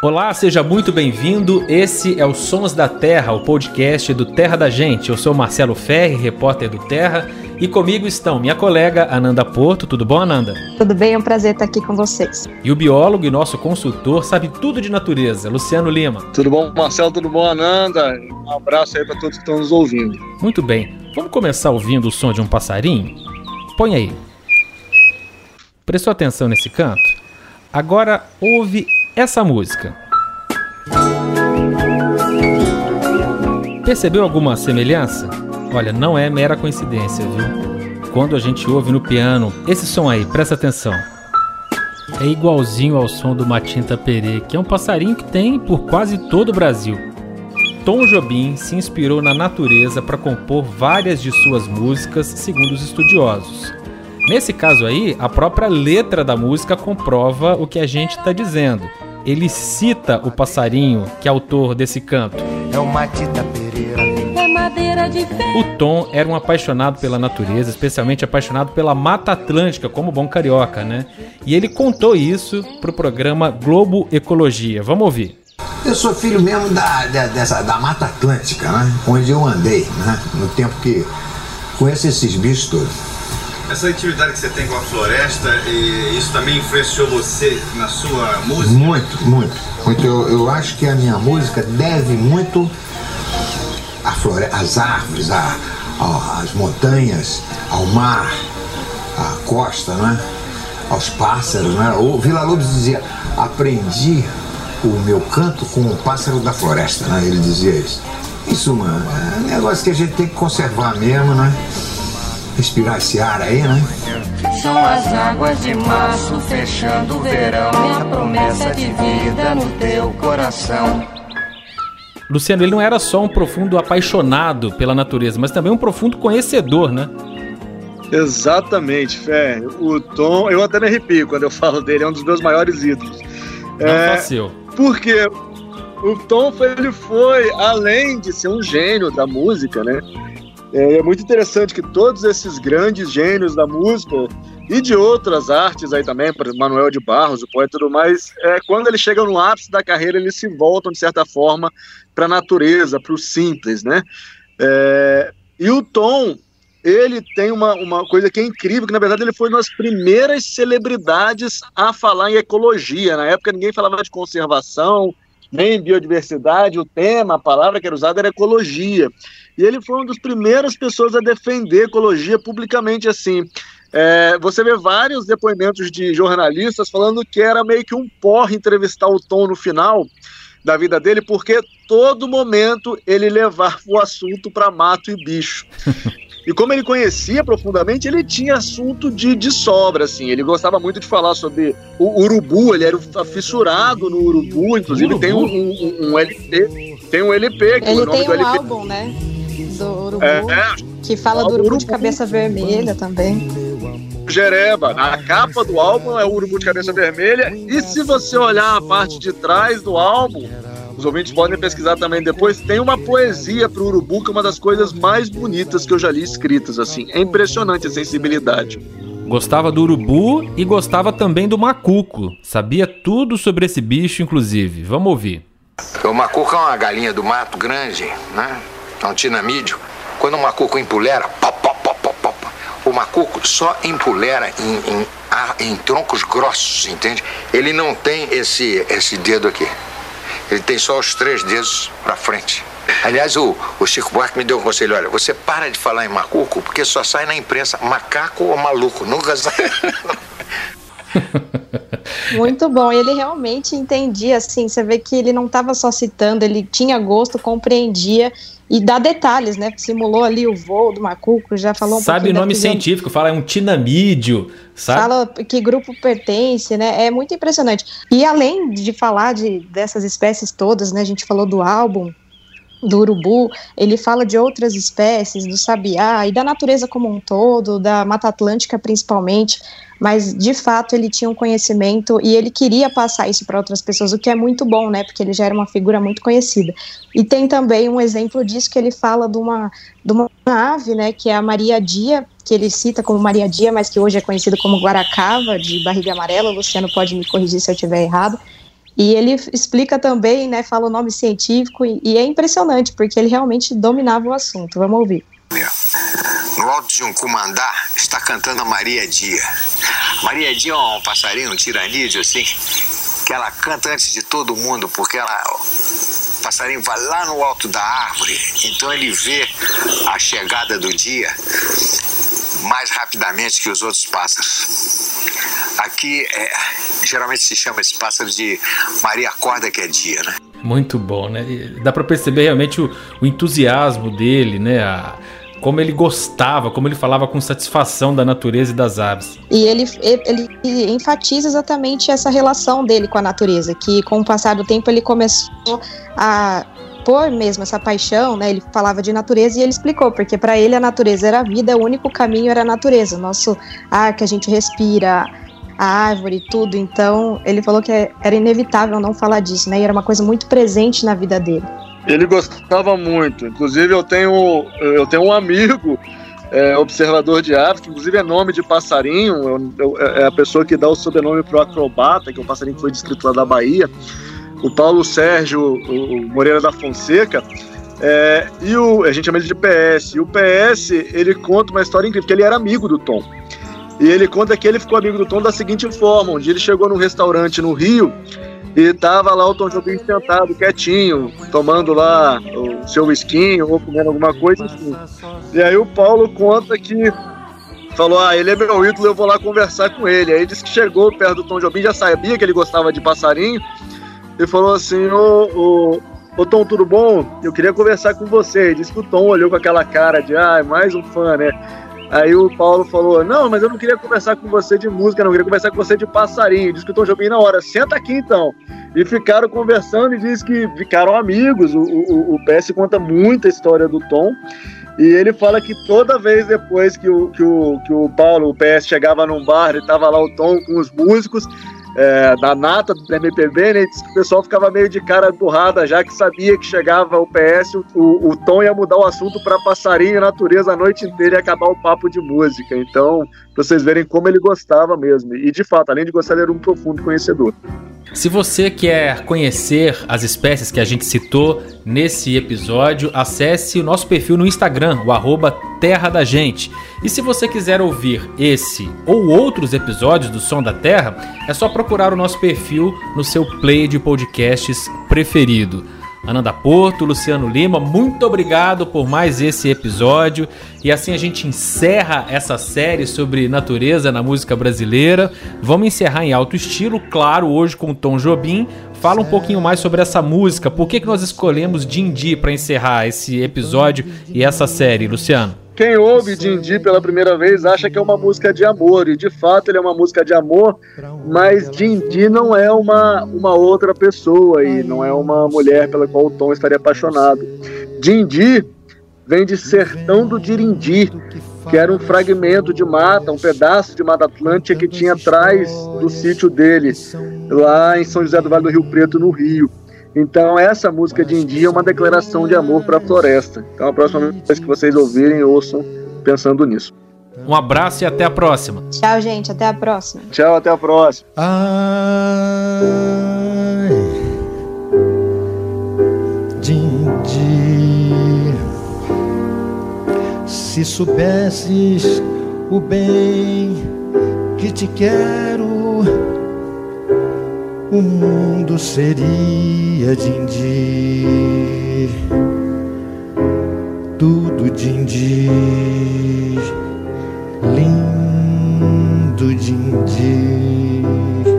Olá, seja muito bem-vindo. Esse é o Sons da Terra, o podcast do Terra da Gente. Eu sou Marcelo Ferri, repórter do Terra, e comigo estão minha colega Ananda Porto. Tudo bom, Ananda? Tudo bem, é um prazer estar aqui com vocês. E o biólogo e nosso consultor sabe tudo de natureza, Luciano Lima. Tudo bom, Marcelo? Tudo bom, Ananda? Um abraço aí para todos que estão nos ouvindo. Muito bem. Vamos começar ouvindo o som de um passarinho? Põe aí. Prestou atenção nesse canto? Agora ouve essa música. Percebeu alguma semelhança? Olha, não é mera coincidência, viu? Quando a gente ouve no piano esse som aí, presta atenção. É igualzinho ao som do Matinta Perê, que é um passarinho que tem por quase todo o Brasil. Tom Jobim se inspirou na natureza para compor várias de suas músicas, segundo os estudiosos. Nesse caso aí, a própria letra da música comprova o que a gente está dizendo ele cita o passarinho que é autor desse canto. É o Matita Pereira. É O Tom era um apaixonado pela natureza, especialmente apaixonado pela Mata Atlântica, como bom carioca, né? E ele contou isso pro programa Globo Ecologia. Vamos ouvir. Eu sou filho mesmo da, da, dessa, da Mata Atlântica, né? Onde eu andei, né? No tempo que conheço esses bichos todos. Essa intimidade que você tem com a floresta, isso também influenciou você na sua música? Muito, muito. muito. Eu, eu acho que a minha música deve muito à floresta, às árvores, à, às montanhas, ao mar, à costa, né? aos pássaros. Né? O Vila Lobos dizia, aprendi o meu canto com o pássaro da floresta, né? ele dizia isso. Isso, mano, é um negócio que a gente tem que conservar mesmo, né? Respirar esse ar aí, né? São as águas de março fechando o verão e a promessa de vida no teu coração. Luciano, ele não era só um profundo apaixonado pela natureza, mas também um profundo conhecedor, né? Exatamente, Fé. O Tom, eu até me arrepio quando eu falo dele, é um dos meus maiores ídolos. Não é, fácil. Porque o Tom ele foi, além de ser um gênio da música, né? É, é muito interessante que todos esses grandes gênios da música e de outras artes aí também, exemplo, Manuel de Barros, o poeta e tudo mais, é, quando eles chegam no ápice da carreira, eles se voltam, de certa forma, para a natureza, para o simples, né? É, e o Tom, ele tem uma, uma coisa que é incrível, que na verdade ele foi uma das primeiras celebridades a falar em ecologia. Na época ninguém falava de conservação, nem biodiversidade, o tema, a palavra que era usada era ecologia. E ele foi uma das primeiras pessoas a defender ecologia publicamente assim. É, você vê vários depoimentos de jornalistas falando que era meio que um porre entrevistar o Tom no final da vida dele, porque todo momento ele levava o assunto para mato e bicho. E como ele conhecia profundamente, ele tinha assunto de, de sobra, assim. Ele gostava muito de falar sobre o urubu, ele era fissurado no urubu, inclusive urubu? tem um, um, um, LP, tem um LP. Que ele o nome tem do um LP... álbum, né? Do urubu, é, é, que fala do urubu, urubu de cabeça vermelha também. Jereba. A capa do álbum é o urubu de cabeça vermelha. E se você olhar a parte de trás do álbum, os ouvintes podem pesquisar também depois. Tem uma poesia para o urubu que é uma das coisas mais bonitas que eu já li escritas. Assim, é impressionante a sensibilidade. Gostava do urubu e gostava também do macuco. Sabia tudo sobre esse bicho, inclusive. Vamos ouvir. O macuco é uma galinha do mato grande, né? Um tinamídeo. Quando o macuco pop, o macuco só empulera em, em, em troncos grossos, entende? Ele não tem esse, esse dedo aqui. Ele tem só os três dedos para frente. Aliás, o, o Chico Buarque me deu um conselho: olha, você para de falar em macuco, porque só sai na imprensa macaco ou maluco, nunca sai. Muito bom. Ele realmente entendia, assim, você vê que ele não estava só citando, ele tinha gosto, compreendia e dá detalhes, né? Simulou ali o voo do macuco, já falou um Sabe o nome científico, fala é um tinamídeo, sabe? Fala que grupo pertence, né? É muito impressionante. E além de falar de, dessas espécies todas, né? A gente falou do álbum, do urubu, ele fala de outras espécies, do sabiá e da natureza como um todo, da Mata Atlântica principalmente mas de fato ele tinha um conhecimento e ele queria passar isso para outras pessoas, o que é muito bom, né? Porque ele já era uma figura muito conhecida. E tem também um exemplo disso que ele fala de uma, de uma ave, né? Que é a Maria Dia, que ele cita como Maria Dia, mas que hoje é conhecida como Guaracava, de barriga amarela. O Luciano pode me corrigir se eu estiver errado. E ele explica também, né, fala o nome científico, e, e é impressionante, porque ele realmente dominava o assunto. Vamos ouvir. No alto de um cumandá está cantando a Maria Dia. Maria Dia é um passarinho, um tiranídeo, assim, que ela canta antes de todo mundo, porque ela, o passarinho vai lá no alto da árvore, então ele vê a chegada do dia mais rapidamente que os outros pássaros. Aqui, é, geralmente se chama esse pássaro de Maria Acorda que é dia, né? Muito bom, né? Dá para perceber realmente o, o, entusiasmo dele, né? A, como ele gostava, como ele falava com satisfação da natureza e das aves. E ele, ele, ele enfatiza exatamente essa relação dele com a natureza, que com o passar do tempo ele começou a pôr mesmo essa paixão, né? Ele falava de natureza e ele explicou, porque para ele a natureza era a vida, o único caminho era a natureza, nosso ar que a gente respira, a árvore, tudo. Então, ele falou que era inevitável não falar disso, né? E era uma coisa muito presente na vida dele. Ele gostava muito. Inclusive, eu tenho, eu tenho um amigo é, observador de aves, que inclusive é nome de passarinho, eu, eu, é a pessoa que dá o sobrenome pro acrobata, que é um passarinho que foi descrito lá da Bahia o Paulo Sérgio o Moreira da Fonseca, é, e o, a gente chama ele de PS. E o PS, ele conta uma história incrível, porque ele era amigo do Tom. E ele conta que ele ficou amigo do Tom da seguinte forma: dia ele chegou num restaurante no Rio e tava lá o Tom Jobim sentado, quietinho, tomando lá o seu esquinho ou comendo alguma coisa, enfim. E aí o Paulo conta que falou: Ah, ele é meu ídolo, eu vou lá conversar com ele. Aí disse que chegou perto do Tom Jobim, já sabia que ele gostava de passarinho e falou assim: Ô, Tom, tudo bom? Eu queria conversar com você. Ele disse que o Tom olhou com aquela cara de, ah, mais um fã, né? Aí o Paulo falou: Não, mas eu não queria conversar com você de música, não, eu queria conversar com você de passarinho. Diz que o Tom Jobim na hora, senta aqui então. E ficaram conversando e diz que ficaram amigos. O, o, o PS conta muita história do Tom. E ele fala que toda vez depois que o, que o, que o Paulo, o PS, chegava num bar e tava lá o Tom com os músicos, é, da nata do MPB, né? o pessoal ficava meio de cara burrada já que sabia que chegava o PS, o, o Tom ia mudar o assunto para passarinho e natureza a noite inteira e acabar o papo de música. Então, pra vocês verem como ele gostava mesmo. E de fato, além de gostar, ele era um profundo conhecedor. Se você quer conhecer as espécies que a gente citou nesse episódio, acesse o nosso perfil no Instagram, o arroba Terra da Gente. E se você quiser ouvir esse ou outros episódios do Som da Terra, é só procurar o nosso perfil no seu play de podcasts preferido. Ananda Porto, Luciano Lima, muito obrigado por mais esse episódio. E assim a gente encerra essa série sobre natureza na música brasileira. Vamos encerrar em alto estilo, claro, hoje com o Tom Jobim. Fala um pouquinho mais sobre essa música. Por que, que nós escolhemos Dindi para encerrar esse episódio e essa série, Luciano? Quem ouve Dindi pela primeira vez acha que é uma música de amor, e de fato ele é uma música de amor, mas Dindi não é uma, uma outra pessoa e não é uma mulher pela qual o Tom estaria apaixonado. Dindi vem de Sertão do Dirindi, que era um fragmento de mata, um pedaço de Mata Atlântica que tinha atrás do sítio dele, lá em São José do Vale do Rio Preto, no Rio. Então, essa música de India é uma declaração de amor para a floresta. Então, a próxima vez que vocês ouvirem, ouçam pensando nisso. Um abraço e até a próxima. Tchau, gente. Até a próxima. Tchau, até a próxima. Ai, Dindi, se soubesses o bem que te quero o mundo seria din-din, tudo din-din, lindo din-din.